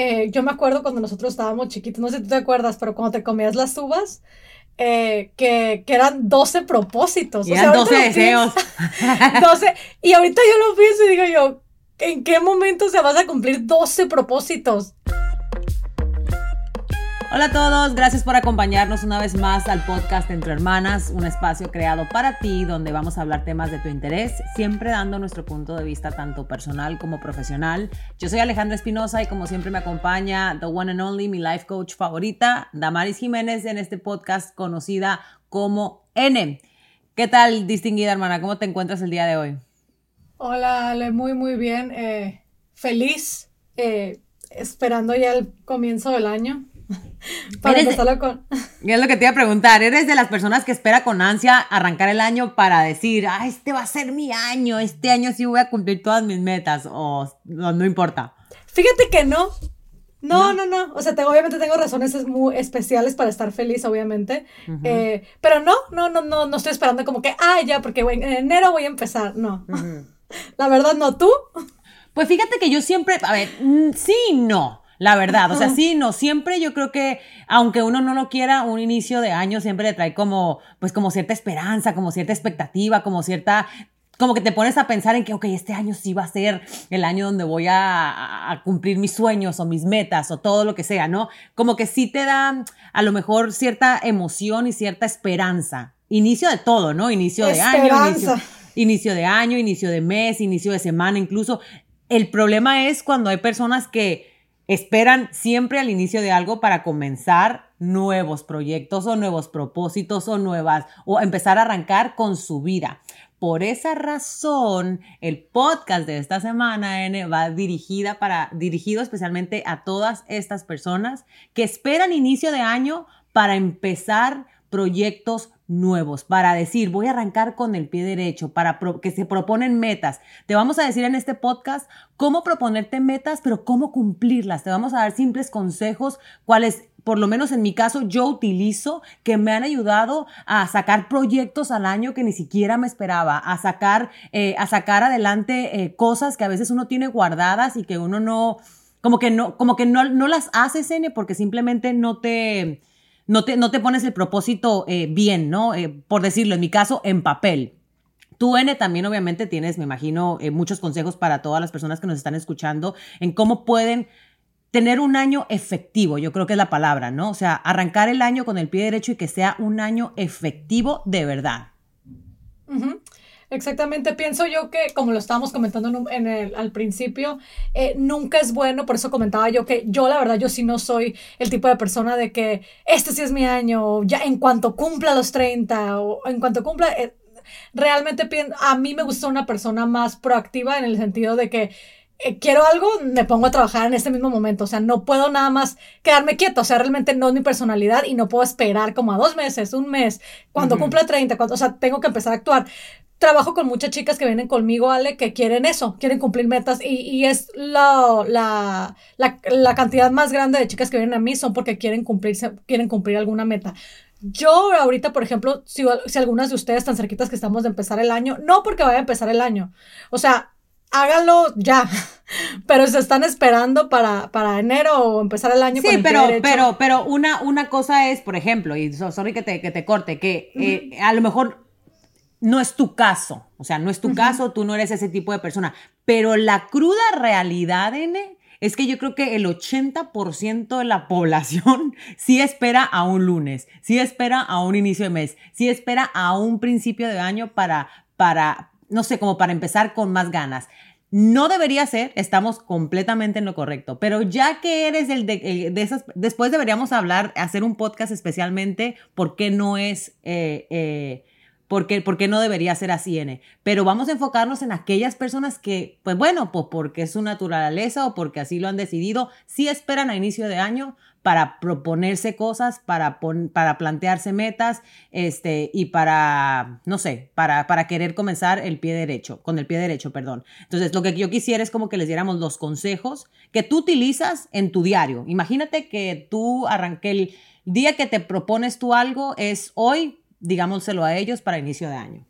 eh, yo me acuerdo cuando nosotros estábamos chiquitos, no sé si tú te acuerdas, pero cuando te comías las uvas, eh, que, que, eran 12 propósitos. Y eran 12 deseos. 12. Y ahorita yo lo pienso y digo yo, ¿en qué momento se vas a cumplir 12 propósitos? Hola a todos, gracias por acompañarnos una vez más al podcast Entre Hermanas, un espacio creado para ti donde vamos a hablar temas de tu interés, siempre dando nuestro punto de vista tanto personal como profesional. Yo soy Alejandra Espinosa y como siempre me acompaña the one and only, mi life coach favorita, Damaris Jiménez en este podcast conocida como N. ¿Qué tal, distinguida hermana? ¿Cómo te encuentras el día de hoy? Hola, Ale, muy, muy bien. Eh, feliz, eh, esperando ya el comienzo del año. Para empezarlo con... Es lo que te iba a preguntar. ¿Eres de las personas que espera con ansia arrancar el año para decir, ah, este va a ser mi año, este año sí voy a cumplir todas mis metas? O no, importa. Fíjate que no. No, no, no, O sea, obviamente tengo razones muy especiales para estar feliz, obviamente. Eh, pero no, no, no, no, no estoy esperando como que, ah, ya, porque en enero voy a empezar. No. La verdad, no. ¿Tú? Pues fíjate que yo siempre, a ver, mm, sí, no. La verdad, o sea, sí, no, siempre yo creo que, aunque uno no lo quiera, un inicio de año siempre le trae como, pues como cierta esperanza, como cierta expectativa, como cierta como que te pones a pensar en que, ok, este año sí va a ser el año donde voy a, a, cumplir mis sueños o mis metas o todo lo que sea, ¿no? Como que sí te da a lo mejor cierta emoción y cierta esperanza. Inicio de todo, ¿no? Inicio de año, inicio, inicio de año, inicio de mes, inicio de semana, incluso. El problema es cuando hay personas que Esperan siempre al inicio de algo para comenzar nuevos proyectos o nuevos propósitos o nuevas o empezar a arrancar con su vida. Por esa razón, el podcast de esta semana N, va dirigida para, dirigido especialmente a todas estas personas que esperan inicio de año para empezar proyectos nuevos, para decir, voy a arrancar con el pie derecho, para que se proponen metas. Te vamos a decir en este podcast cómo proponerte metas, pero cómo cumplirlas. Te vamos a dar simples consejos, cuáles por lo menos en mi caso, yo utilizo que me han ayudado a sacar proyectos al año que ni siquiera me esperaba, a sacar, eh, a sacar adelante eh, cosas que a veces uno tiene guardadas y que uno no, como que no, como que no, no las haces, N, porque simplemente no te, no te, no te pones el propósito eh, bien, ¿no? Eh, por decirlo, en mi caso, en papel. Tú, N, también obviamente tienes, me imagino, eh, muchos consejos para todas las personas que nos están escuchando en cómo pueden tener un año efectivo, yo creo que es la palabra, ¿no? O sea, arrancar el año con el pie derecho y que sea un año efectivo de verdad. Exactamente, pienso yo que, como lo estábamos comentando en el, al principio, eh, nunca es bueno, por eso comentaba yo que yo la verdad, yo sí no soy el tipo de persona de que este sí es mi año, ya en cuanto cumpla los 30 o en cuanto cumpla, eh, realmente a mí me gusta una persona más proactiva en el sentido de que eh, quiero algo, me pongo a trabajar en este mismo momento. O sea, no puedo nada más quedarme quieto. O sea, realmente no es mi personalidad y no puedo esperar como a dos meses, un mes, cuando cumpla 30, cuando, o sea, tengo que empezar a actuar trabajo con muchas chicas que vienen conmigo, Ale, que quieren eso, quieren cumplir metas y, y es la, la, la, cantidad más grande de chicas que vienen a mí son porque quieren, cumplirse, quieren cumplir alguna meta. Yo ahorita, por ejemplo, si, si algunas de ustedes están cerquitas que estamos de empezar el año, no porque vaya a empezar el año, o sea, háganlo ya, pero se están esperando para, para enero o empezar el año. Sí, pero, pero, pero una, una cosa es, por ejemplo, y sorry que te, que te corte, que eh, a lo mejor no es tu caso, o sea, no es tu caso, tú no eres ese tipo de persona, pero la cruda realidad, N, es que yo creo que el 80% de la población sí espera a un lunes, sí espera a un inicio de mes, sí espera a un principio de año para, para, no sé, como para empezar con más ganas. No debería ser, estamos completamente en lo correcto, pero ya que eres el de, esas, después deberíamos hablar, hacer un podcast especialmente por qué no es... Eh, eh, ¿Por qué, no debería ser así, N? Pero vamos a enfocarnos en aquellas personas que, pues bueno, pues porque es su naturaleza o porque así lo han decidido, sí esperan a inicio de año para proponerse cosas, para, para plantearse metas, este, y para, no sé, para, para querer comenzar el pie derecho, con el pie derecho, perdón. Entonces, lo que yo quisiera es como que les diéramos los consejos que tú utilizas en tu diario. Imagínate que tú arranqué el día que te propones tú algo es hoy digámoselo a ellos para inicio de año?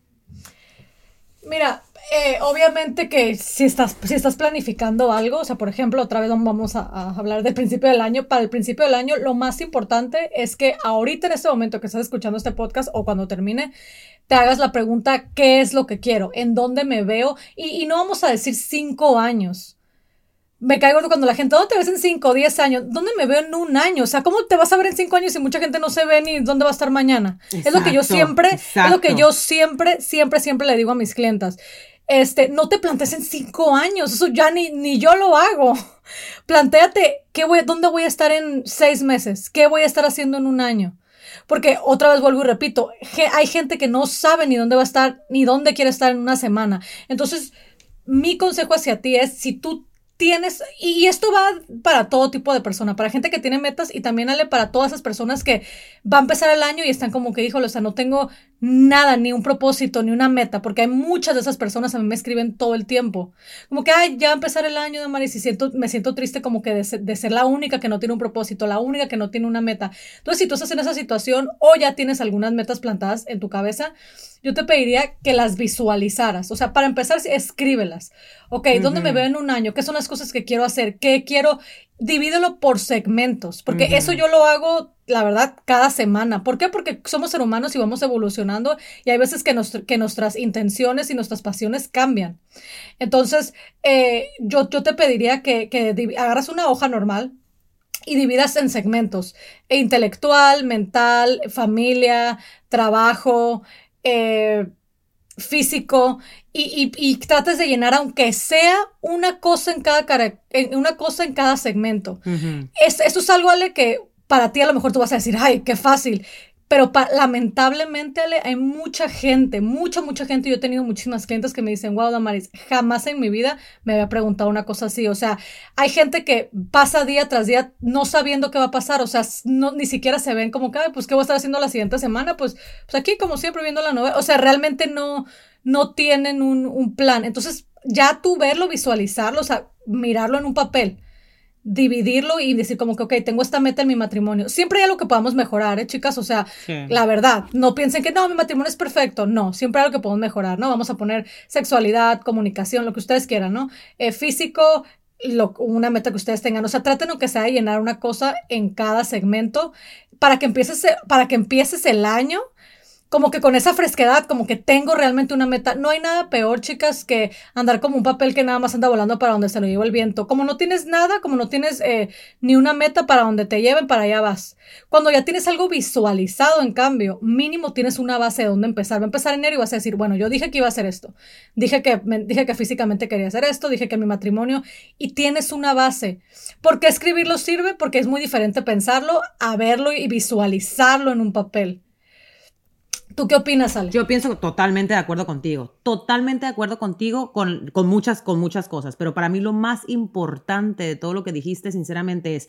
Mira, eh, obviamente que si estás, si estás planificando algo, o sea, por ejemplo, otra vez vamos a, hablar del principio del año. Para el principio del año, lo más importante es que ahorita en este momento que estás escuchando este podcast o cuando termine, te hagas la pregunta, ¿qué es lo que quiero? ¿En dónde me veo? Y no vamos a decir cinco años me caigo cuando la gente, ¿dónde te ves en 5 o 10 años? ¿Dónde me veo en un año? O sea, ¿cómo te vas a ver en 5 años si mucha gente no se ve ni dónde va a estar mañana? es lo que yo siempre, es lo que yo siempre, siempre, siempre le digo a mis clientas. Este, no te plantees en 5 años, eso ya ni, ni yo lo hago. Plantéate, ¿qué voy, ¿dónde voy a estar en 6 meses? ¿Qué voy a estar haciendo en un año? Porque otra vez vuelvo y repito, hay gente que no sabe ni dónde va a estar, ni dónde quiere estar en una semana. Entonces, mi consejo hacia ti es, si tú tienes, y esto va para todo tipo de persona, para gente que tiene metas y también ale para todas esas personas que va a empezar el año y están como que, híjole, o sea, no tengo nada, ni un propósito, ni una meta, porque hay muchas de esas personas a mí me escriben todo el tiempo. Como que, ay, ya va a empezar el año de Maris y siento, me siento triste como que de ser, de ser, la única que no tiene un propósito, la única que no tiene una meta. Entonces, si tú estás en esa situación o ya tienes algunas metas plantadas en tu cabeza, yo te pediría que las visualizaras. O sea, para empezar, escríbelas. Ok, ¿dónde me veo en un año? ¿Qué son las cosas que quiero hacer? ¿Qué quiero? Divídelo por segmentos, porque eso yo lo hago, la verdad, cada semana. ¿Por qué? Porque somos seres humanos y vamos evolucionando y hay veces que, que nuestras intenciones y nuestras pasiones cambian. Entonces, eh, yo, yo te pediría que, que agarras una hoja normal, y dividas en segmentos, intelectual, mental, familia, trabajo, eh, físico y, y, trates de llenar aunque sea una cosa en cada, una cosa en cada segmento. es, esto es algo, Ale, que para ti a lo mejor tú vas a decir, ay, qué fácil. Pero lamentablemente, Ale, hay mucha gente, mucha, mucha gente. Yo he tenido muchísimas clientes que me dicen, wow, Damaris, jamás en mi vida me había preguntado una cosa así. O sea, hay gente que pasa día tras día no sabiendo qué va a pasar. O sea, no, ni siquiera se ven como que, pues, ¿qué voy a estar haciendo la siguiente semana? Pues, pues aquí, como siempre, viendo la novela. O sea, realmente no, no tienen un, un plan. Entonces, ya tú verlo, visualizarlo, o sea, mirarlo en un papel dividirlo y decir como que, ok, tengo esta meta en mi matrimonio. Siempre hay algo que podamos mejorar, ¿eh, chicas? O sea, la verdad, no piensen que no, mi matrimonio es perfecto. No, siempre hay algo que podemos mejorar, ¿no? Vamos a poner sexualidad, comunicación, lo que ustedes quieran, ¿no? Eh, físico, lo, una meta que ustedes tengan. O sea, traten que sea de llenar una cosa en cada segmento para que empieces, para que empieces el año como que con esa fresquedad, como que tengo realmente una meta. No hay nada peor, chicas, que andar como un papel que nada más anda volando para donde se lo lleva el viento. Como no tienes nada, como no tienes eh, ni una meta para donde te lleven, para allá vas. Cuando ya tienes algo visualizado, en cambio, mínimo tienes una base de dónde empezar. Va a empezar enero y vas a decir, bueno, yo dije que iba a hacer esto. Dije que, dije que físicamente quería hacer esto, dije que mi matrimonio, y tienes una base. ¿Por qué escribirlo sirve? Porque es muy diferente pensarlo a verlo y visualizarlo en un papel. ¿Tú qué opinas, Ale? Yo pienso totalmente de acuerdo contigo, totalmente de acuerdo contigo con, con, muchas, con muchas cosas, pero para mí lo más importante de todo lo que dijiste, sinceramente, es,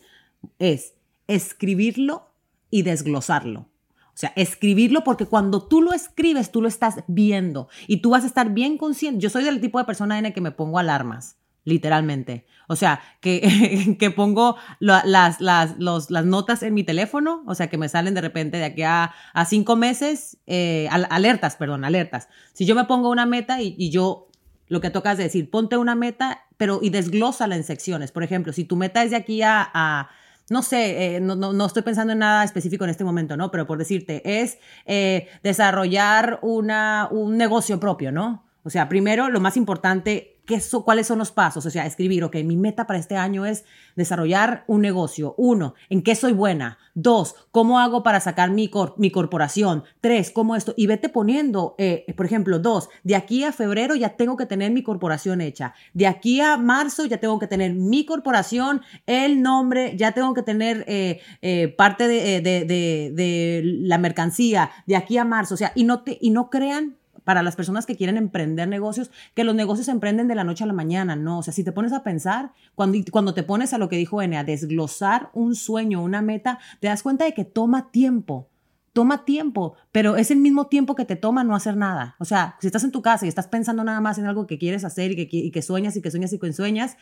es escribirlo y desglosarlo. O sea, escribirlo porque cuando tú lo escribes, tú lo estás viendo y tú vas a estar bien consciente. Yo soy del tipo de persona en el que me pongo alarmas literalmente. O sea, que, que pongo las, las, las, notas en mi teléfono, o sea, que me salen de repente de aquí a, cinco meses, eh, alertas, perdón, alertas. Si yo me pongo una meta y, yo lo que toca es decir, ponte una meta, pero y desglósala en secciones. Por ejemplo, si tu meta es de aquí a, no sé, eh, no, no, estoy pensando en nada específico en este momento, ¿no? Pero por decirte, es eh, desarrollar una, un negocio propio, ¿no? O sea, primero, lo más importante, ¿qué ¿cuáles son los pasos? O sea, escribir, ok, mi meta para este año es desarrollar un negocio. Uno, ¿en qué soy buena? Dos, ¿cómo hago para sacar mi, mi corporación? Tres, ¿cómo esto? Y vete poniendo, eh, por ejemplo, dos, de aquí a febrero ya tengo que tener mi corporación hecha. De aquí a marzo ya tengo que tener mi corporación, el nombre, ya tengo que tener eh, eh, parte de, de, de, de, la mercancía. De aquí a marzo, o sea, y no, te, y no crean para las personas que quieren emprender negocios, que los negocios se emprenden de la noche a la mañana, ¿no? O sea, si te pones a pensar, cuando, cuando te pones a lo que dijo Ene, a desglosar un sueño, una meta, te das cuenta de que toma tiempo, toma tiempo, pero es el mismo tiempo que te toma no hacer nada. O sea, si estás en tu casa y estás pensando nada más en algo que quieres hacer y que, y que sueñas y que sueñas y que sueñas,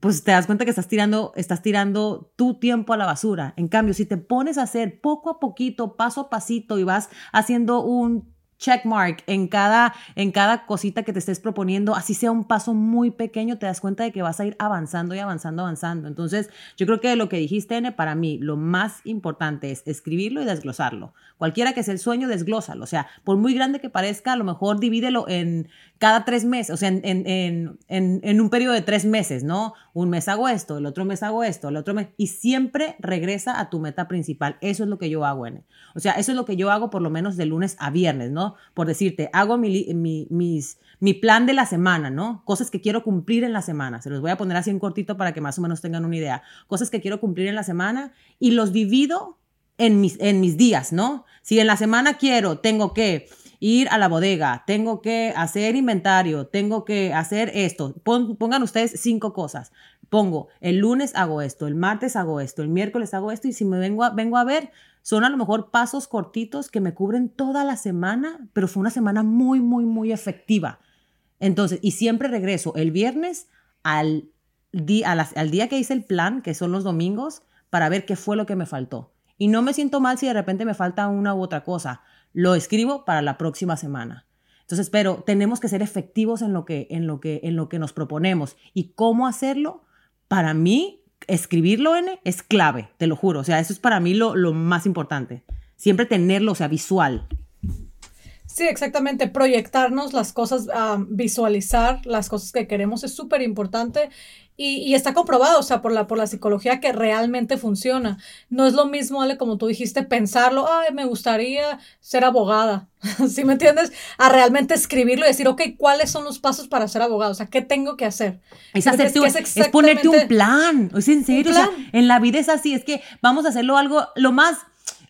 pues te das cuenta que estás tirando, estás tirando tu tiempo a la basura. En cambio, si te pones a hacer poco a poquito, paso a pasito y vas haciendo un check mark en cada, en cada cosita que te estés proponiendo, así sea un paso muy pequeño, te das cuenta de que vas a ir avanzando y avanzando, avanzando. Entonces, yo creo que lo que dijiste, N, para mí, lo más importante es escribirlo y desglosarlo. Cualquiera que sea el sueño, desglósalo. O sea, por muy grande que parezca, a lo mejor divídelo en cada tres meses, o sea, en, en, en, en un periodo de tres meses, ¿no? Un mes hago esto, el otro mes hago esto, el otro mes, y siempre regresa a tu meta principal. Eso es lo que yo hago, N. O sea, eso es lo que yo hago por lo menos de lunes a viernes, ¿no? Por decirte, hago mi, mi, mis, mi plan de la semana, ¿no? Cosas que quiero cumplir en la semana. Se los voy a poner así en cortito para que más o menos tengan una idea. Cosas que quiero cumplir en la semana y los divido en mis, en mis días, ¿no? Si en la semana quiero, tengo que ir a la bodega, tengo que hacer inventario, tengo que hacer esto. pongan ustedes cinco cosas. Pongo, el lunes hago esto, el martes hago esto, el miércoles hago esto y si me vengo a, vengo a ver, son a lo mejor pasos cortitos que me cubren toda la semana, pero fue una semana muy, muy, muy efectiva. Entonces, y siempre regreso el viernes al, día, al día que hice el plan, que son los domingos, para ver qué fue lo que me faltó. Y no me siento mal si de repente me falta una u otra cosa. Lo escribo para la próxima semana. Entonces, pero tenemos que ser efectivos en lo que, en lo que, en lo que nos proponemos. ¿Y cómo hacerlo? Para mí, escribirlo, N, es clave, te lo juro. O sea, eso es para mí lo, lo más importante. Siempre tenerlo, o sea, visual. Sí, exactamente. Proyectarnos las cosas, ah, visualizar las cosas que queremos es súper importante y, está comprobado, o sea, por la, por la psicología que realmente funciona. No es lo mismo, Ale, como tú dijiste, pensarlo, ay, me gustaría ser abogada, ¿sí me entiendes? A realmente escribirlo y decir, ok, ¿cuáles son los pasos para ser abogado? O sea, ¿qué tengo que hacer? Es, hacerte, es, ponerte un plan, es en serio, o sea, en la vida es así, es que vamos a hacerlo algo, lo más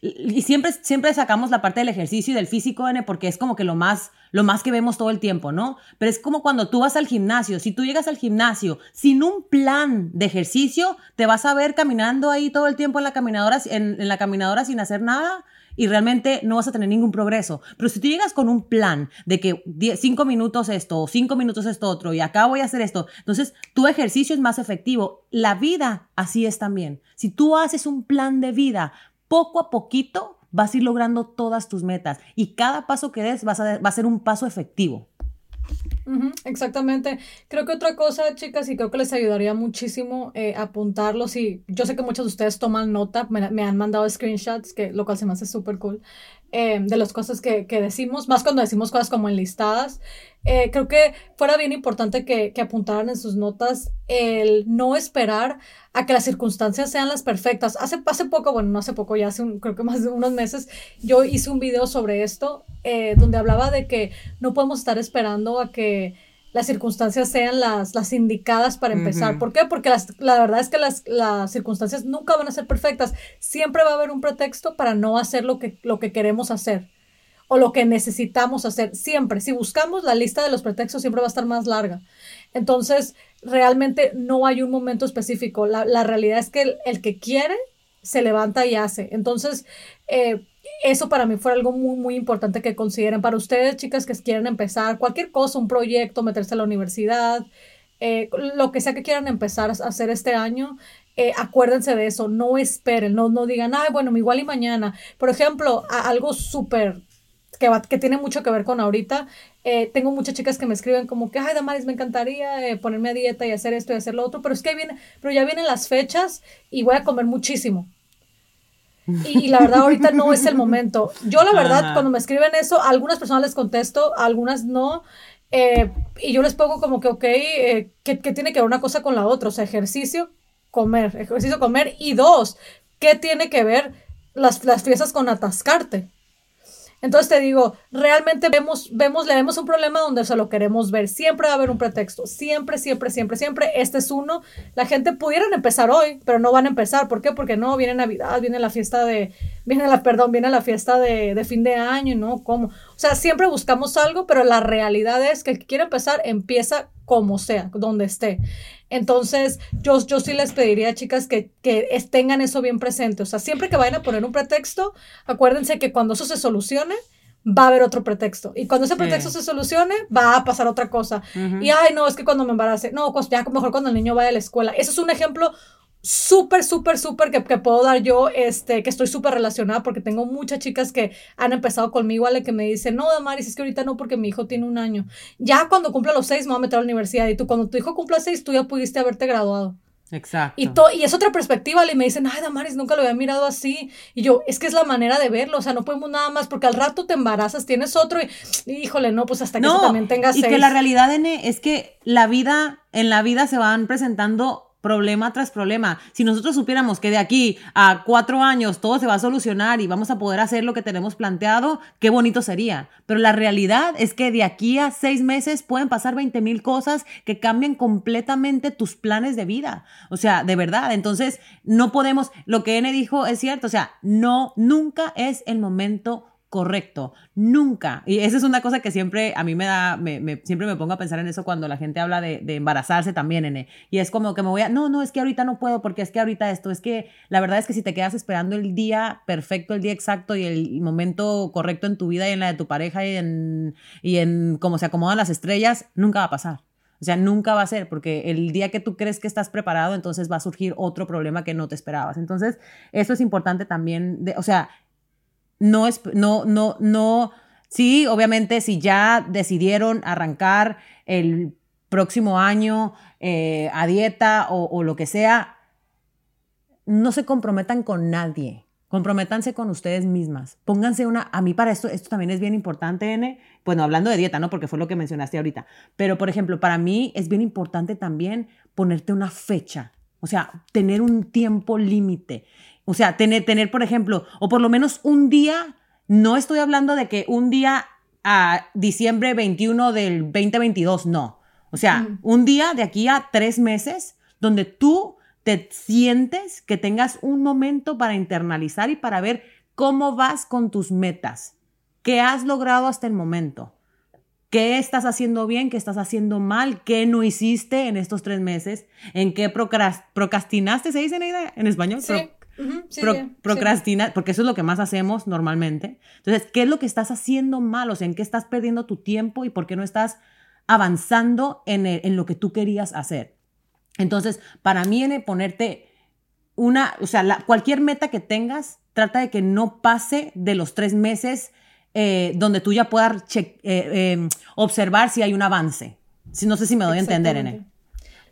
y siempre, siempre sacamos la parte del ejercicio y del físico, N, porque es como que lo más, lo más que vemos todo el tiempo, ¿no? Pero es como cuando tú vas al gimnasio. Si tú llegas al gimnasio sin un plan de ejercicio, te vas a ver caminando ahí todo el tiempo en la caminadora, en, en la caminadora sin hacer nada y realmente no vas a tener ningún progreso. Pero si tú llegas con un plan de que cinco minutos esto cinco minutos esto otro y acá voy a hacer esto, entonces tu ejercicio es más efectivo. La vida así es también. Si tú haces un plan de vida poco a poquito vas a ir logrando todas tus metas y cada paso que des va a ser un paso efectivo. exactamente. Creo que otra cosa, chicas, y creo que les ayudaría muchísimo eh, apuntarlos. Yo sé que muchos de ustedes toman nota, me, me han mandado screenshots, que, lo cual se me hace súper cool. Eh, de las cosas que, que, decimos, más cuando decimos cosas como enlistadas. Eh, creo que fuera bien importante que, que, apuntaran en sus notas el no esperar a que las circunstancias sean las perfectas. Hace, hace poco, bueno, no hace poco, ya hace creo que más de unos meses, yo hice un video sobre esto eh, donde hablaba de que no podemos estar esperando a que las circunstancias sean las, las indicadas para empezar. ¿Por qué? Porque la verdad es que las, las, circunstancias nunca van a ser perfectas. Siempre va a haber un pretexto para no hacer lo que, lo que queremos hacer o lo que necesitamos hacer. Siempre. Si buscamos la lista de los pretextos, siempre va a estar más larga. Entonces, realmente no hay un momento específico. La, la realidad es que el, el, que quiere se levanta y hace. Entonces, eh, eso para mí fue algo muy, muy importante que consideren. Para ustedes, chicas, que quieren empezar cualquier cosa, un proyecto, meterse a la universidad, eh, lo que sea que quieran empezar a hacer este año, eh, acuérdense de eso, no esperen, no, no digan, ay, bueno, igual y mañana. Por ejemplo, algo súper que, que, tiene mucho que ver con ahorita, eh, tengo muchas chicas que me escriben como que, ay, Damaris, me encantaría ponerme a dieta y hacer esto y hacer lo otro, pero es que viene, pero ya vienen las fechas y voy a comer muchísimo. Y, la verdad ahorita no es el momento. Yo la verdad cuando me escriben eso, a algunas personas les contesto, a algunas no. Eh, y yo les pongo como que, ok, eh, ¿qué, tiene que ver una cosa con la otra? O sea, ejercicio, comer, ejercicio, comer. Y dos, ¿qué tiene que ver las, las fiestas con atascarte? Entonces te digo, realmente vemos, vemos, le vemos un problema donde se lo queremos ver. Siempre va a haber un pretexto. Siempre, siempre, siempre, siempre. Este es uno. La gente pudieran empezar hoy, pero no van a empezar. ¿Por qué? Porque no, viene Navidad, viene la fiesta de, viene la, perdón, viene la fiesta de, de fin de año, ¿no? ¿Cómo? O sea, siempre buscamos algo, pero la realidad es que el que quiere empezar empieza como sea, donde esté. Entonces, yo, yo sí les pediría, chicas, que, que tengan eso bien presente. O sea, siempre que vayan a poner un pretexto, acuérdense que cuando eso se solucione, va a haber otro pretexto. Y cuando ese pretexto se solucione, va a pasar otra cosa. Y, ay, no, es que cuando me embarace, no, pues ya mejor cuando el niño vaya a la escuela. Eso es un ejemplo súper, súper, súper que, que, puedo dar yo, este, que estoy súper relacionada porque tengo muchas chicas que han empezado conmigo, Ale, que me dicen, no, Damaris, es que ahorita no porque mi hijo tiene un año. Ya cuando cumpla los seis me voy a meter a la universidad y tú cuando tu hijo cumpla seis, tú ya pudiste haberte graduado. Exacto. Y, y es otra perspectiva, y me dicen, ay, Damaris, nunca lo había mirado así. Y yo, es que es la manera de verlo, o sea, no podemos nada más, porque al rato te embarazas, tienes otro y, híjole, no, pues hasta que también tengas Y que la realidad, N, es que la vida, en la vida se van presentando problema tras problema. Si nosotros supiéramos que de aquí a cuatro años todo se va a solucionar y vamos a poder hacer lo que tenemos planteado, qué bonito sería. Pero la realidad es que de aquí a seis meses pueden pasar 20 mil cosas que cambien completamente tus planes de vida. O sea, de verdad. Entonces, no podemos, lo que N dijo es cierto, o sea, no, nunca es el momento correcto, nunca. Y esa es una cosa que siempre a mí me da, me, siempre me pongo a pensar en eso cuando la gente habla de, embarazarse también, N. Y es como que me voy a, no, no, es que ahorita no puedo porque es que ahorita esto, es que la verdad es que si te quedas esperando el día perfecto, el día exacto y el momento correcto en tu vida y en la de tu pareja y en, y en cómo se acomodan las estrellas, nunca va a pasar. O sea, nunca va a ser, porque el día que tú crees que estás preparado, entonces va a surgir otro problema que no te esperabas. Entonces, eso es importante también, de, o sea, no es, no, no, no, sí, obviamente si ya decidieron arrancar el próximo año eh, a dieta o, lo que sea, no se comprometan con nadie. Comprométanse con ustedes mismas. Pónganse una, a mí para esto, esto también es bien importante, N. Bueno, hablando de dieta, ¿no? Porque fue lo que mencionaste ahorita. Pero, por ejemplo, para mí es bien importante también ponerte una fecha. O sea, tener un tiempo límite. O sea, tener, tener, por ejemplo, o por lo menos un día, no estoy hablando de que un día a diciembre 21 del 2022, no. O sea, un día de aquí a tres meses donde tú te sientes que tengas un momento para internalizar y para ver cómo vas con tus metas, qué has logrado hasta el momento, qué estás haciendo bien, qué estás haciendo mal, qué no hiciste en estos tres meses, en qué procrastinaste, ¿se dice en español? Sí procrastinar, porque eso es lo que más hacemos normalmente. Entonces, ¿qué es lo que estás haciendo mal? O sea, ¿en qué estás perdiendo tu tiempo y por qué no estás avanzando en, en lo que tú querías hacer? Entonces, para mí, en ponerte una, o sea, cualquier meta que tengas, trata de que no pase de los tres meses eh, donde tú ya puedas eh, eh, observar si hay un avance. Si, no sé si me doy a entender, N.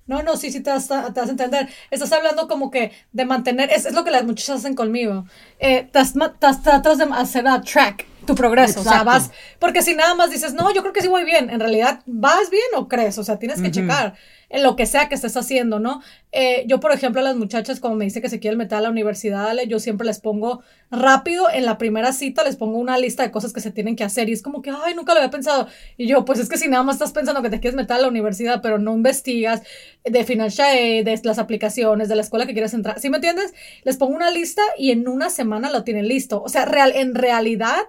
No, no, sí, sí, te vas, a, te vas a entender. Estás hablando como que de mantener, es, es lo que las muchachas hacen conmigo. Eh, tratas de hacer a track tu progreso. O sea, vas, porque si nada más dices, no, yo creo que sí voy bien, en realidad, ¿vas bien o crees? O sea, tienes que checar en lo que sea que estés haciendo, ¿no? Eh, yo, por ejemplo, a las muchachas, como me dice que se quieren meter a la universidad, yo siempre les pongo rápido, en la primera cita les pongo una lista de cosas que se tienen que hacer y es como que, ay, nunca lo había pensado. Y yo, pues es que si nada más estás pensando que te quieres meter a la universidad, pero no investigas de financial aid, de las aplicaciones, de la escuela que quieres entrar, ¿sí me entiendes? Les pongo una lista y en una semana lo tienen listo. O sea, real, en realidad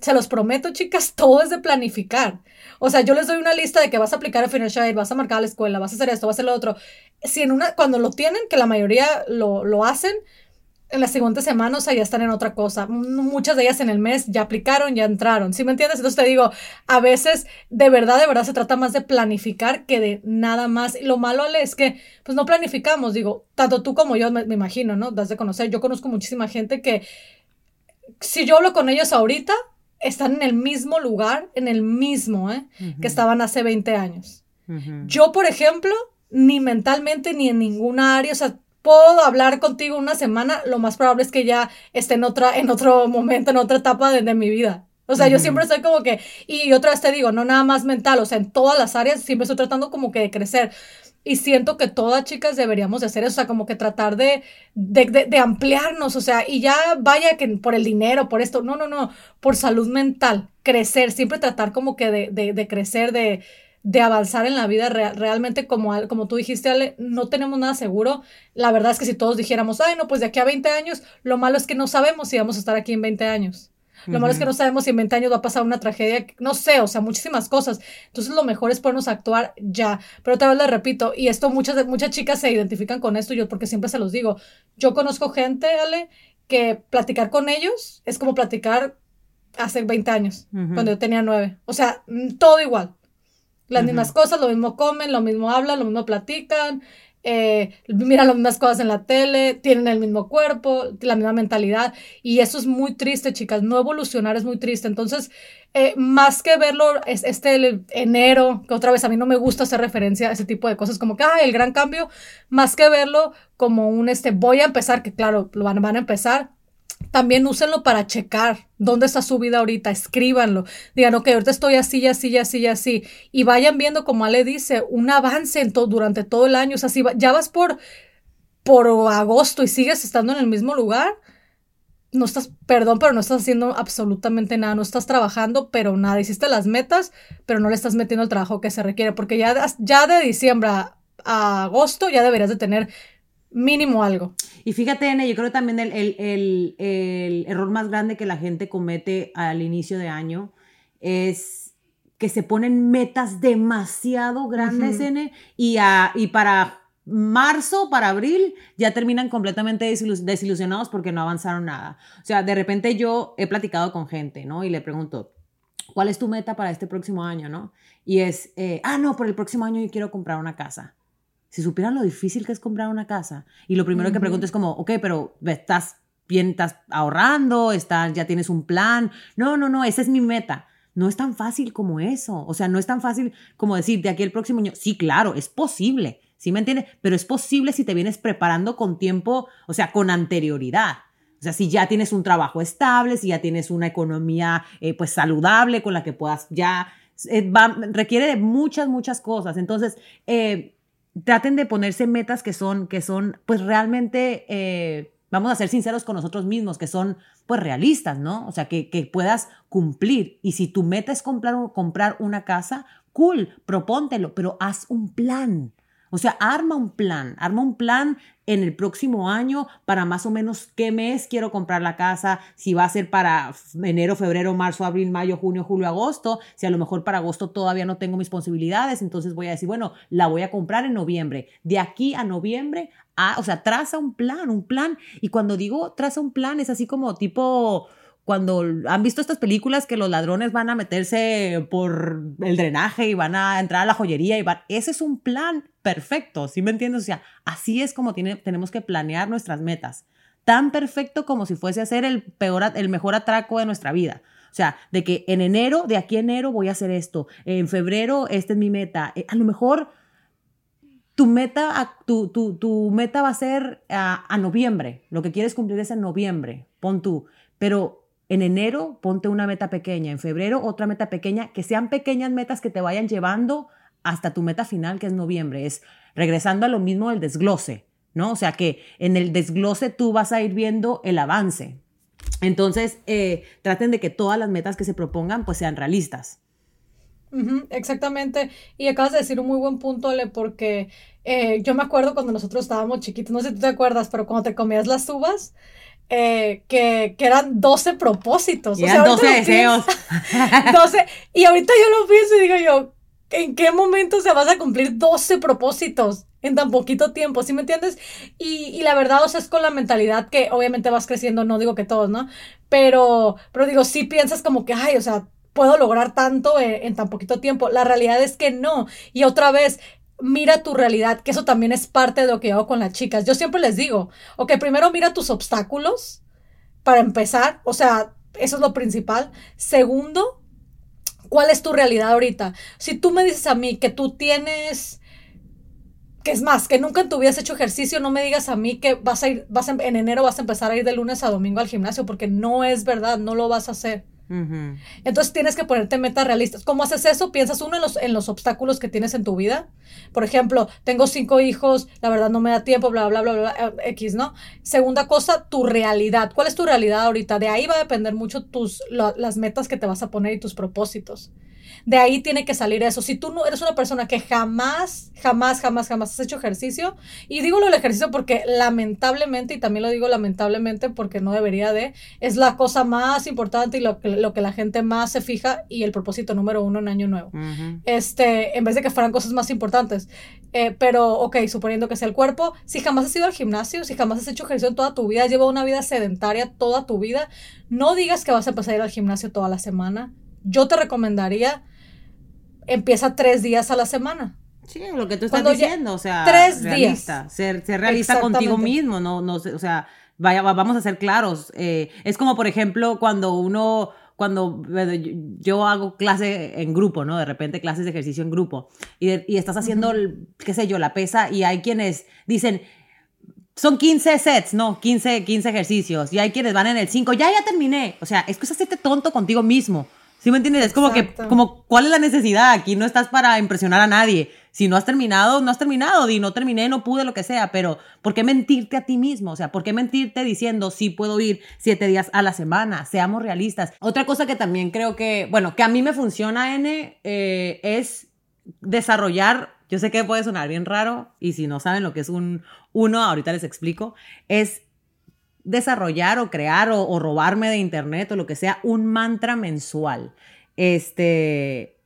se los prometo, chicas, todo es de planificar. O sea, yo les doy una lista de que vas a aplicar el financial aid, vas a marcar la escuela, vas a hacer esto, vas a hacer lo otro. Si en una, cuando lo tienen, que la mayoría lo, lo hacen, en la siguiente semana, o ya están en otra cosa. Muchas de ellas en el mes ya aplicaron, ya entraron. ¿Sí me entiendes? Entonces te digo, a veces, de verdad, de verdad, se trata más de planificar que de nada más. Y lo malo, Ale, es que, pues no planificamos. Digo, tanto tú como yo, me, me imagino, ¿no? Das de conocer. Yo conozco muchísima gente que si yo hablo con ellos ahorita, están en el mismo lugar, en el mismo, ¿eh? Que estaban hace 20 años. Yo, por ejemplo, ni mentalmente ni en ninguna área, o sea, puedo hablar contigo una semana, lo más probable es que ya esté en, otra, en otro momento, en otra etapa de, mi vida. O sea, yo siempre estoy como que, y otra vez te digo, no nada más mental, o sea, en todas las áreas siempre estoy tratando como que de crecer. Y siento que todas chicas deberíamos de hacer eso, o sea, como que tratar de, de, ampliarnos, o sea, y ya vaya que por el dinero, por esto, no, no, no, por salud mental, crecer, siempre tratar como que de, crecer, de, de avanzar en la vida realmente como, como tú dijiste, Ale, no tenemos nada seguro. La verdad es que si todos dijéramos, ay, no, pues de aquí a 20 años, lo malo es que no sabemos si vamos a estar aquí en 20 años. Lo malo es que no sabemos si en 20 años va a pasar una tragedia, no sé, o sea, muchísimas cosas. Entonces lo mejor es ponernos a actuar ya. Pero otra vez le repito, y esto muchas, muchas chicas se identifican con esto, yo porque siempre se los digo. Yo conozco gente, Ale, que platicar con ellos es como platicar hace 20 años, cuando yo tenía 9. O sea, todo igual. Las mismas cosas, lo mismo comen, lo mismo hablan, lo mismo platican. Eh, miran las mismas cosas en la tele, tienen el mismo cuerpo, la misma mentalidad. Y eso es muy triste, chicas. No evolucionar es muy triste. Entonces, eh, más que verlo, es, este enero, que otra vez a mí no me gusta hacer referencia a ese tipo de cosas, como que, el gran cambio, más que verlo como un, este, voy a empezar, que claro, lo van a empezar, también úsenlo para checar dónde está su vida ahorita, escríbanlo, digan, ok, ahorita estoy así, así, así, así, y vayan viendo, como Ale dice, un avance en durante todo el año, o sea, si ya vas por, por agosto y sigues estando en el mismo lugar, no estás, perdón, pero no estás haciendo absolutamente nada, no estás trabajando, pero nada, hiciste las metas, pero no le estás metiendo el trabajo que se requiere, porque ya, ya de diciembre a agosto ya deberías de tener mínimo algo. Y fíjate, N, yo creo también el, el, el, error más grande que la gente comete al inicio de año es que se ponen metas demasiado grandes, N, y, a, y para marzo, para abril, ya terminan completamente desilusionados porque no avanzaron nada. O sea, de repente yo he platicado con gente, ¿no? Y le pregunto, ¿cuál es tu meta para este próximo año, no? Y es, eh, ah, no, por el próximo año yo quiero comprar una casa. Si supieran lo difícil que es comprar una casa, y lo primero que pregunto es como, ok, pero estás bien, estás ahorrando, estás, ya tienes un plan. No, no, no, esa es mi meta. No es tan fácil como eso. O sea, no es tan fácil como decir de aquí el próximo año. Sí, claro, es posible. ¿Sí me entiendes? Pero es posible si te vienes preparando con tiempo, o sea, con anterioridad. O sea, si ya tienes un trabajo estable, si ya tienes una economía eh, pues saludable con la que puedas ya, eh, requiere de muchas, muchas cosas. Entonces, eh, traten de ponerse metas que son, que son pues realmente, eh, vamos a ser sinceros con nosotros mismos, que son pues realistas, ¿no? O sea, que, que puedas cumplir. Y si tu meta es comprar, comprar una casa, cool, propóntelo, pero haz un plan. O sea, arma un plan, arma un plan en el próximo año para más o menos qué mes quiero comprar la casa, si va a ser para enero, febrero, marzo, abril, mayo, junio, julio, agosto, si a lo mejor para agosto todavía no tengo mis posibilidades, entonces voy a decir, bueno, la voy a comprar en noviembre. De aquí a noviembre, o sea, traza un plan, un plan. Y cuando digo traza un plan, es así como tipo cuando han visto estas películas que los ladrones van a meterse por el drenaje y van a entrar a la joyería y van, ese es un plan perfecto, ¿sí me entiendes? O sea, así es como tiene, tenemos que planear nuestras metas, tan perfecto como si fuese a ser el, peor, el mejor atraco de nuestra vida. O sea, de que en enero, de aquí a enero voy a hacer esto, en febrero esta es mi meta, eh, a lo mejor tu meta, tu, tu, tu meta va a ser a, a noviembre, lo que quieres cumplir es en noviembre, pon tú, pero en enero ponte una meta pequeña, en febrero otra meta pequeña, que sean pequeñas metas que te vayan llevando hasta tu meta final, que es noviembre. Es regresando a lo mismo del desglose, ¿no? O sea que en el desglose tú vas a ir viendo el avance. Entonces, eh, traten de que todas las metas que se propongan pues sean realistas. exactamente. Y acabas de decir un muy buen punto, Le, porque eh, yo me acuerdo cuando nosotros estábamos chiquitos, no sé si tú te acuerdas, pero cuando te comías las uvas, eh, que, que, eran 12 propósitos. Y o sea, 12 deseos. 12. Y ahorita yo lo pienso y digo yo, ¿en qué momento se vas a cumplir 12 propósitos en tan poquito tiempo? ¿Sí me entiendes? Y, y, la verdad, o sea, es con la mentalidad que obviamente vas creciendo, no digo que todos, ¿no? Pero, pero digo, sí piensas como que, ay, o sea, puedo lograr tanto en, tan poquito tiempo. La realidad es que no. Y otra vez, mira tu realidad, que eso también es parte de lo que hago con las chicas. Yo siempre les digo, ok, primero mira tus obstáculos para empezar, o sea, eso es lo principal. Segundo, ¿cuál es tu realidad ahorita? Si tú me dices a mí que tú tienes, que es más, que nunca en tu vida has hecho ejercicio, no me digas a mí que vas a ir, vas en enero vas a empezar a ir de lunes a domingo al gimnasio, porque no es verdad, no lo vas a hacer. Entonces tienes que ponerte metas realistas. ¿Cómo haces eso? Piensas uno en los, en los obstáculos que tienes en tu vida. Por ejemplo, tengo cinco hijos, la verdad no me da tiempo, bla, bla, bla, bla, eh, X, ¿no? Segunda cosa, tu realidad. ¿Cuál es tu realidad ahorita? De ahí va a depender mucho tus, las metas que te vas a poner y tus propósitos. De ahí tiene que salir eso. Si tú no eres una persona que jamás, jamás, jamás, jamás has hecho ejercicio, y digo lo del ejercicio porque lamentablemente, y también lo digo lamentablemente porque no debería de, es la cosa más importante y lo que, lo que la gente más se fija y el propósito número uno en Año Nuevo. Este, en vez de que fueran cosas más importantes. Eh, pero, ok, suponiendo que sea el cuerpo, si jamás has ido al gimnasio, si jamás has hecho ejercicio en toda tu vida, has llevado una vida sedentaria toda tu vida, no digas que vas a empezar a ir al gimnasio toda la semana yo te recomendaría, empieza tres días a la semana. Sí, lo que tú estás diciendo, o sea, tres realista, días. Ser, ser realista contigo mismo, no, no, o sea, vaya, vamos a ser claros. Eh, es como, por ejemplo, cuando uno, cuando yo hago clase en grupo, ¿no? De repente clases de ejercicio en grupo, y, y estás haciendo, qué sé yo, la pesa, y hay quienes dicen, son 15 sets, no, 15, 15 ejercicios, y hay quienes van en el 5, ya, ya terminé. O sea, es que es hacerte tonto contigo mismo. ¿Sí me entiendes? Es como que, como, ¿cuál es la necesidad? Aquí no estás para impresionar a nadie. Si no has terminado, no has terminado. Di, no terminé, no pude, lo que sea. Pero, ¿por qué mentirte a ti mismo? O sea, ¿por qué mentirte diciendo, sí puedo ir siete días a la semana? Seamos realistas. Otra cosa que también creo que, bueno, que a mí me funciona, N, eh, es desarrollar, yo sé que puede sonar bien raro, y si no saben lo que es un uno, ahorita les explico, es desarrollar o crear o, robarme de internet o lo que sea un mantra mensual. Este,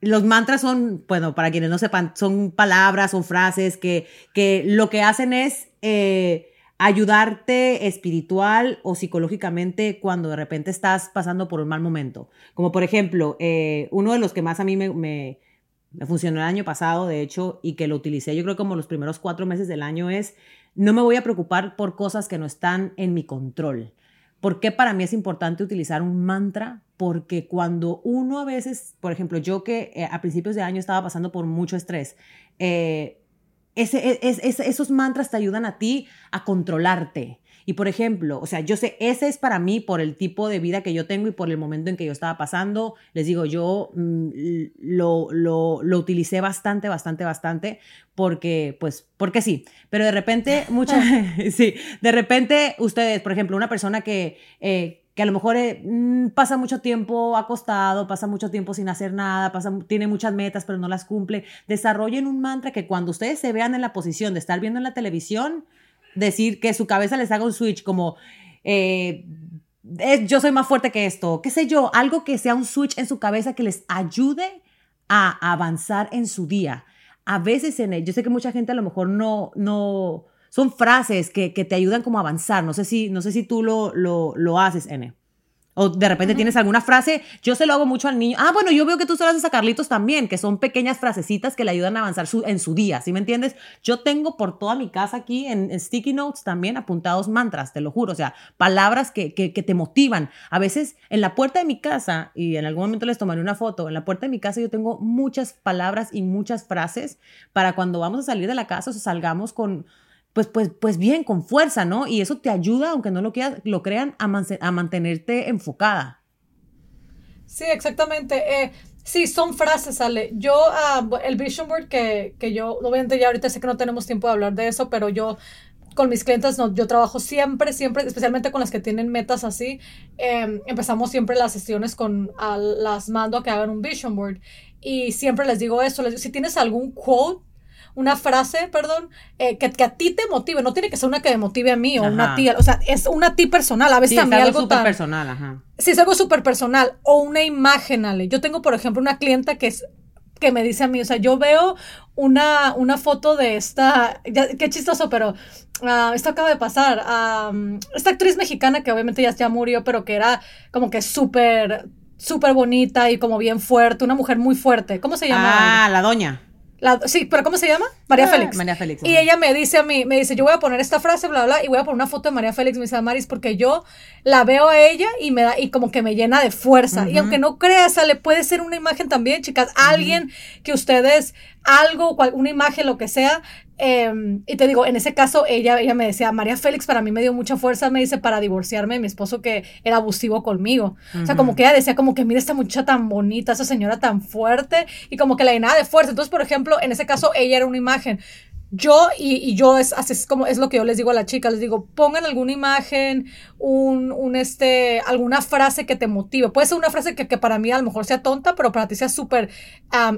los mantras son, bueno, para quienes no sepan, son palabras o frases que, que lo que hacen es eh, ayudarte espiritual o psicológicamente cuando de repente estás pasando por un mal momento. Como por ejemplo, eh, uno de los que más a mí me, me, me funcionó el año pasado, de hecho, y que lo utilicé yo creo como los primeros cuatro meses del año es no me voy a preocupar por cosas que no están en mi control. ¿Por qué para mí es importante utilizar un mantra? Porque cuando uno a veces, por ejemplo, yo que eh, a principios de año estaba pasando por mucho estrés, eh, ese, esos mantras te ayudan a ti a controlarte, y por ejemplo, o sea, yo sé, ese es para mí por el tipo de vida que yo tengo y por el momento en que yo estaba pasando. Les digo, yo mm, lo, lo, lo, utilicé bastante, bastante, bastante, porque, pues, porque sí. Pero de repente, muchas, sí, de repente ustedes, por ejemplo, una persona que... Eh, que a lo mejor eh, mm, pasa mucho tiempo acostado, pasa mucho tiempo sin hacer nada, pasa, tiene muchas metas pero no las cumple, desarrollen un mantra que cuando ustedes se vean en la posición de estar viendo en la televisión, decir que su cabeza les haga un switch como... Eh, yo soy más fuerte que esto, qué sé yo, algo que sea un switch en su cabeza que les ayude a avanzar en su día. A veces en yo sé que mucha gente a lo mejor no, no, son frases que, que te ayudan como a avanzar. No sé si, no sé si tú lo, lo, lo haces, N. O de repente tienes alguna frase, yo se lo hago mucho al niño. Ah, bueno, yo veo que tú se lo haces a Carlitos también, que son pequeñas frasecitas que le ayudan a avanzar en su día, ¿sí me entiendes? Yo tengo por toda mi casa aquí en, sticky notes también apuntados mantras, te lo juro, o sea, palabras que, que, que, te motivan. A veces en la puerta de mi casa, y en algún momento les tomaré una foto, en la puerta de mi casa yo tengo muchas palabras y muchas frases para cuando vamos a salir de la casa o salgamos con pues, pues, pues bien, con fuerza, ¿no? Y eso te ayuda, aunque no lo, lo crean, a, a mantenerte enfocada. Sí, exactamente. Eh, sí, son frases, Ale. Yo, ah, el vision board que, que yo, obviamente ya ahorita sé que no tenemos tiempo de hablar de eso, pero yo con mis clientes, no, yo trabajo siempre, siempre, especialmente con las que tienen metas así. Em, empezamos siempre las sesiones con, las mando a que hagan un vision board. Y siempre les digo eso, les si tienes algún quote una frase, perdón, eh, que, que, a ti te motive. No tiene que ser una que me motive a mí o una tía. O sea, es una ti personal. A veces también algo, algo súper personal, ajá. Sí, es algo súper personal. O una imagen, Ale. Yo tengo, por ejemplo, una clienta que es que me dice a mí, o sea, yo veo una, una foto de esta, qué chistoso, pero uh, esto acaba de pasar, esta actriz mexicana que obviamente ya, ya murió, pero que era como que súper, súper bonita y como bien fuerte, una mujer muy fuerte, ¿cómo se llama? Ah, la doña sí, pero ¿cómo se llama? María Félix. María Félix. Y ella me dice a mí, me dice, yo voy a poner esta frase, bla, bla, y voy a poner una foto de María Félix, me dice Maris, porque yo la veo a ella y me da, y como que me llena de fuerza. Y aunque no creas, le puede ser una imagen también, chicas, alguien que ustedes, algo, una imagen, lo que sea, Em, y te digo, en ese caso, ella, ella me decía, María Félix para mí me dio mucha fuerza, me dice, para divorciarme de mi esposo que era abusivo conmigo. O sea, como que ella decía, como que mira esta muchacha tan bonita, esa señora tan fuerte, y como que la llenaba de fuerza. Entonces, por ejemplo, en ese caso, ella era una imagen yo, y, yo es, es, como, es lo que yo les digo a la chica, les digo, pongan alguna imagen, un, un este, alguna frase que te motive. Puede ser una frase que, que para mí a lo mejor sea tonta, pero para ti sea súper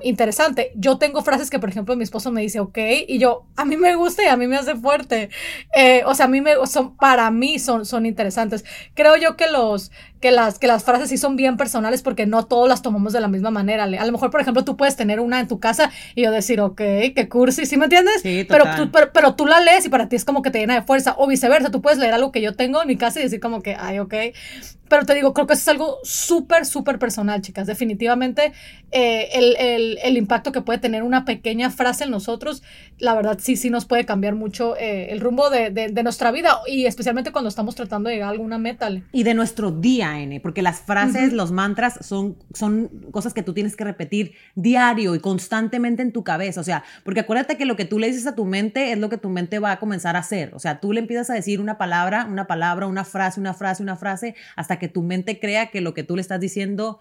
interesante. Yo tengo frases que, por ejemplo, mi esposo me dice, ok, y yo, a mí me gusta y a mí me hace fuerte. Eh, o sea, a mí me, son, para mí son, son interesantes. Creo yo que los, que las, que las frases sí son bien personales porque no todos las tomamos de la misma manera. A lo mejor, por ejemplo, tú puedes tener una en tu casa y yo decir, ok, qué cursi, ¿sí me entiendes? Sí, pero, total. tú, pero, pero tú la lees y para ti es como que te llena de fuerza. O viceversa, tú puedes leer algo que yo tengo en mi casa y decir como que, ay, ok. Pero te digo, creo que eso es algo súper, súper personal, chicas. Definitivamente eh, el, el, el, impacto que puede tener una pequeña frase en nosotros, la verdad sí, sí nos puede cambiar mucho eh, el rumbo de, de, de, nuestra vida y especialmente cuando estamos tratando de llegar a alguna meta. Y de nuestro día, N, porque las frases, uh -huh. los mantras son, son cosas que tú tienes que repetir diario y constantemente en tu cabeza. O sea, porque acuérdate que lo que tú le dices a tu mente es lo que tu mente va a comenzar a hacer. O sea, tú le empiezas a decir una palabra, una palabra, una frase, una frase, una frase, hasta que tu mente crea que lo que tú le estás diciendo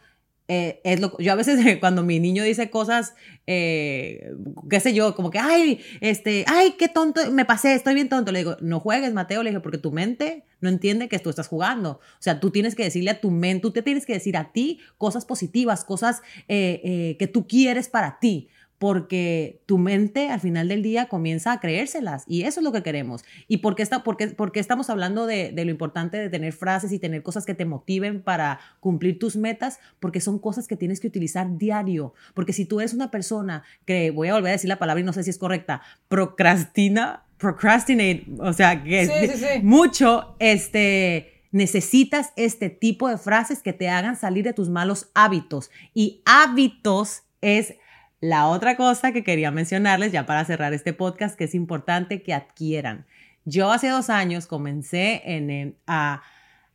eh, es lo yo a veces cuando mi niño dice cosas eh, qué sé yo como que ay este ay qué tonto me pasé estoy bien tonto le digo no juegues Mateo le dije porque tu mente no entiende que tú estás jugando o sea tú tienes que decirle a tu mente tú te tienes que decir a ti cosas positivas cosas eh, que tú quieres para ti porque tu mente al final del día comienza a creérselas y eso es lo que queremos. ¿Y por qué, está, por qué, por qué estamos hablando de, de, lo importante de tener frases y tener cosas que te motiven para cumplir tus metas? Porque son cosas que tienes que utilizar diario. Porque si tú eres una persona que, voy a volver a decir la palabra y no sé si es correcta, procrastina, procrastinate, o sea, que sí, sí, sí. mucho, este necesitas este tipo de frases que te hagan salir de tus malos hábitos. Y hábitos es la otra cosa que quería mencionarles ya para cerrar este podcast, que es importante que adquieran. Yo hace dos años comencé en, en, a,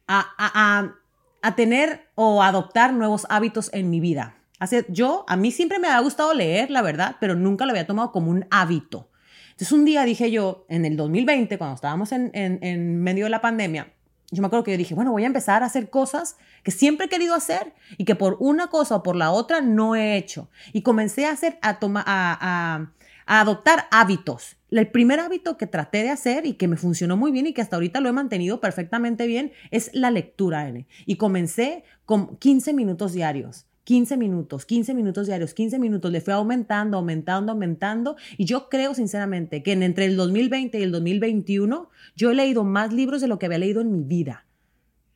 a, a, a, tener o adoptar nuevos hábitos en mi vida. Hace, yo, a mí siempre me ha gustado leer, la verdad, pero nunca lo había tomado como un hábito. Entonces un día dije yo, en el 2020, cuando estábamos en, en medio de la pandemia, yo me acuerdo que yo dije, bueno, voy a empezar a hacer cosas que siempre he querido hacer y que por una cosa o por la otra no he hecho. Y comencé a hacer, a, tomar, a, a, a adoptar hábitos. El primer hábito que traté de hacer y que me funcionó muy bien y que hasta ahorita lo he mantenido perfectamente bien es la lectura, N. Y comencé con 15 minutos diarios. 15 minutos, 15 minutos diarios, 15 minutos, le fue aumentando, aumentando, aumentando. Y yo creo sinceramente que en, entre el 2020 y el 2021 yo he leído más libros de lo que había leído en mi vida.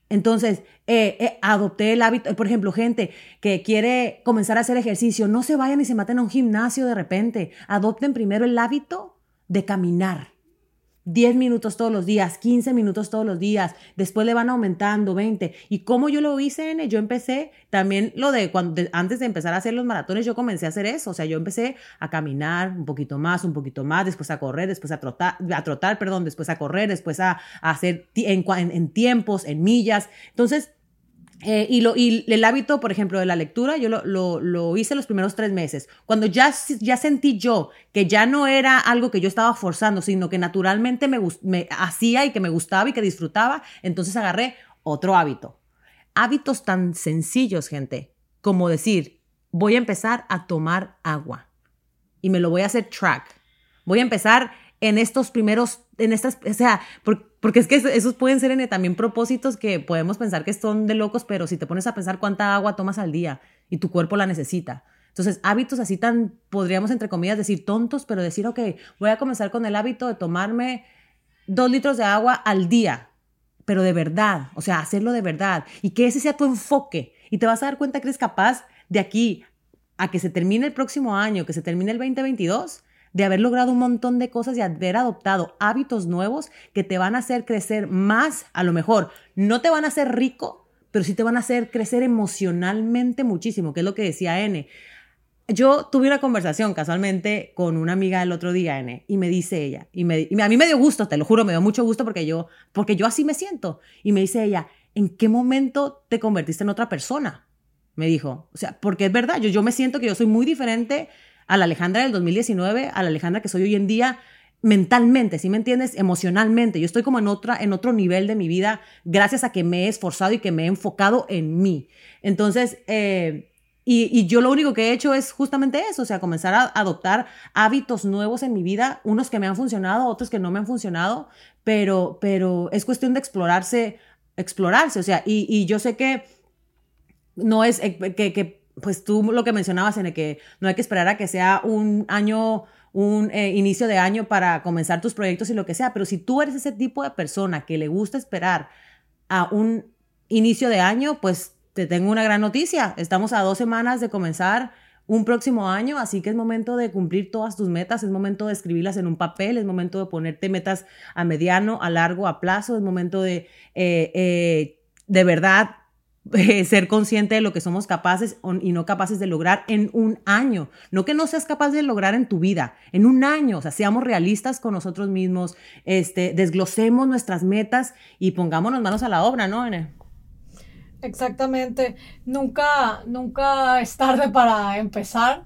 Entonces, eh, eh, adopté el hábito, por ejemplo, gente que quiere comenzar a hacer ejercicio, no se vayan y se maten a un gimnasio de repente. Adopten primero el hábito de caminar. 10 minutos todos los días, 15 minutos todos los días, después le van aumentando 20. ¿Y cómo yo lo hice, N? Yo empecé también lo de cuando antes de empezar a hacer los maratones, yo comencé a hacer eso, o sea, yo empecé a caminar un poquito más, un poquito más, después a correr, después a trotar, a trotar, perdón, después a correr, después a, hacer en, en tiempos, en millas. Entonces, eh, y, lo, y, el hábito, por ejemplo, de la lectura, yo lo, lo, lo, hice los primeros tres meses. Cuando ya, ya sentí yo que ya no era algo que yo estaba forzando, sino que naturalmente me, me hacía y que me gustaba y que disfrutaba, entonces agarré otro hábito. Hábitos tan sencillos, gente, como decir, voy a empezar a tomar agua y me lo voy a hacer track. Voy a empezar en estos primeros, en estas, o sea, porque, porque es que esos pueden ser en, también propósitos que podemos pensar que son de locos, pero si te pones a pensar cuánta agua tomas al día y tu cuerpo la necesita. Entonces, hábitos así tan, podríamos entre comillas decir tontos, pero decir, ok, voy a comenzar con el hábito de tomarme dos litros de agua al día, pero de verdad, o sea, hacerlo de verdad y que ese sea tu enfoque y te vas a dar cuenta que eres capaz de aquí a que se termine el próximo año, que se termine el 2022, de haber logrado un montón de cosas y haber adoptado hábitos nuevos que te van a hacer crecer más, a lo mejor no te van a hacer rico, pero sí te van a hacer crecer emocionalmente muchísimo, que es lo que decía N. Yo tuve una conversación casualmente con una amiga el otro día, N, y me dice ella, y, me, a mí me dio gusto, te lo juro, me dio mucho gusto porque yo, porque yo así me siento. Y me dice ella, ¿en qué momento te convertiste en otra persona? Me dijo, o sea, porque es verdad, yo, yo me siento que yo soy muy diferente a la Alejandra del 2019, a la Alejandra que soy hoy en día mentalmente, ¿sí me entiendes? Emocionalmente. Yo estoy como en, otra, en otro nivel de mi vida gracias a que me he esforzado y que me he enfocado en mí. Entonces, eh, y, yo lo único que he hecho es justamente eso, o sea, comenzar a adoptar hábitos nuevos en mi vida, unos que me han funcionado, otros que no me han funcionado, pero, pero es cuestión de explorarse, explorarse, o sea, y, yo sé que no es eh, que pues tú lo que mencionabas en el que no hay que esperar a que sea un año, un eh, inicio de año para comenzar tus proyectos y lo que sea, pero si tú eres ese tipo de persona que le gusta esperar a un inicio de año, pues te tengo una gran noticia. Estamos a dos semanas de comenzar un próximo año, así que es momento de cumplir todas tus metas, es momento de escribirlas en un papel, es momento de ponerte metas a mediano, a largo, a plazo, es momento de eh, eh, de verdad eh, ser consciente de lo que somos capaces y no capaces de lograr en un año. No que no seas capaz de lograr en tu vida, en un año. O sea, seamos realistas con nosotros mismos, este, desglosemos nuestras metas y pongámonos manos a la obra, ¿no? Exactamente. Nunca, nunca es tarde para empezar.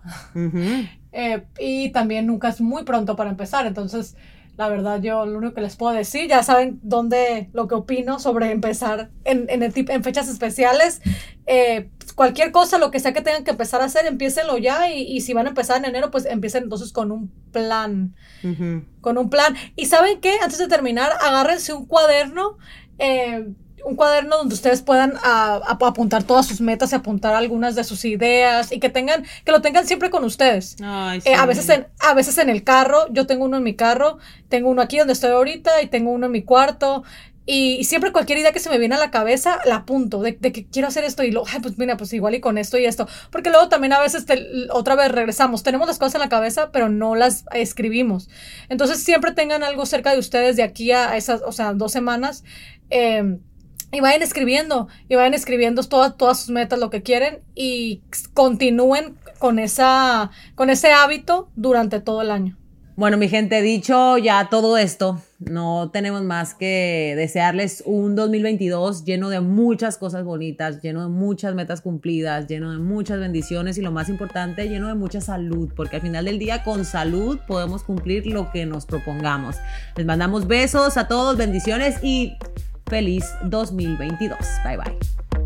Eh, y también nunca es muy pronto para empezar. Entonces, la verdad, yo lo único que les puedo decir, ya saben dónde lo que opino sobre empezar en, en, el en fechas especiales. Eh, cualquier cosa, lo que sea que tengan que empezar a hacer, empiecenlo ya. Y, y si van a empezar en enero, pues empiecen entonces con un plan. Con un plan. Y saben qué, antes de terminar, agárrense un cuaderno. Eh, un cuaderno donde ustedes puedan apuntar todas sus metas y apuntar algunas de sus ideas y que tengan, que lo tengan siempre con ustedes. Eh, a, veces en, a veces en el carro, yo tengo uno en mi carro, tengo uno aquí donde estoy ahorita y tengo uno en mi cuarto. Y, siempre cualquier idea que se me viene a la cabeza, la apunto, de, que quiero hacer esto y ay, pues mira, pues igual y con esto y esto. Porque luego también a veces, otra vez regresamos, tenemos las cosas en la cabeza, pero no las escribimos. Entonces siempre tengan algo cerca de ustedes de aquí a esas, o sea, dos semanas. Eh, y vayan escribiendo, y vayan escribiendo todas, todas sus metas, lo que quieren, y continúen con, esa, con ese hábito durante todo el año. Bueno, mi gente, dicho ya todo esto, no tenemos más que desearles un 2022 lleno de muchas cosas bonitas, lleno de muchas metas cumplidas, lleno de muchas bendiciones y lo más importante, lleno de mucha salud, porque al final del día con salud podemos cumplir lo que nos propongamos. Les mandamos besos a todos, bendiciones y feliz 2022. Bye bye.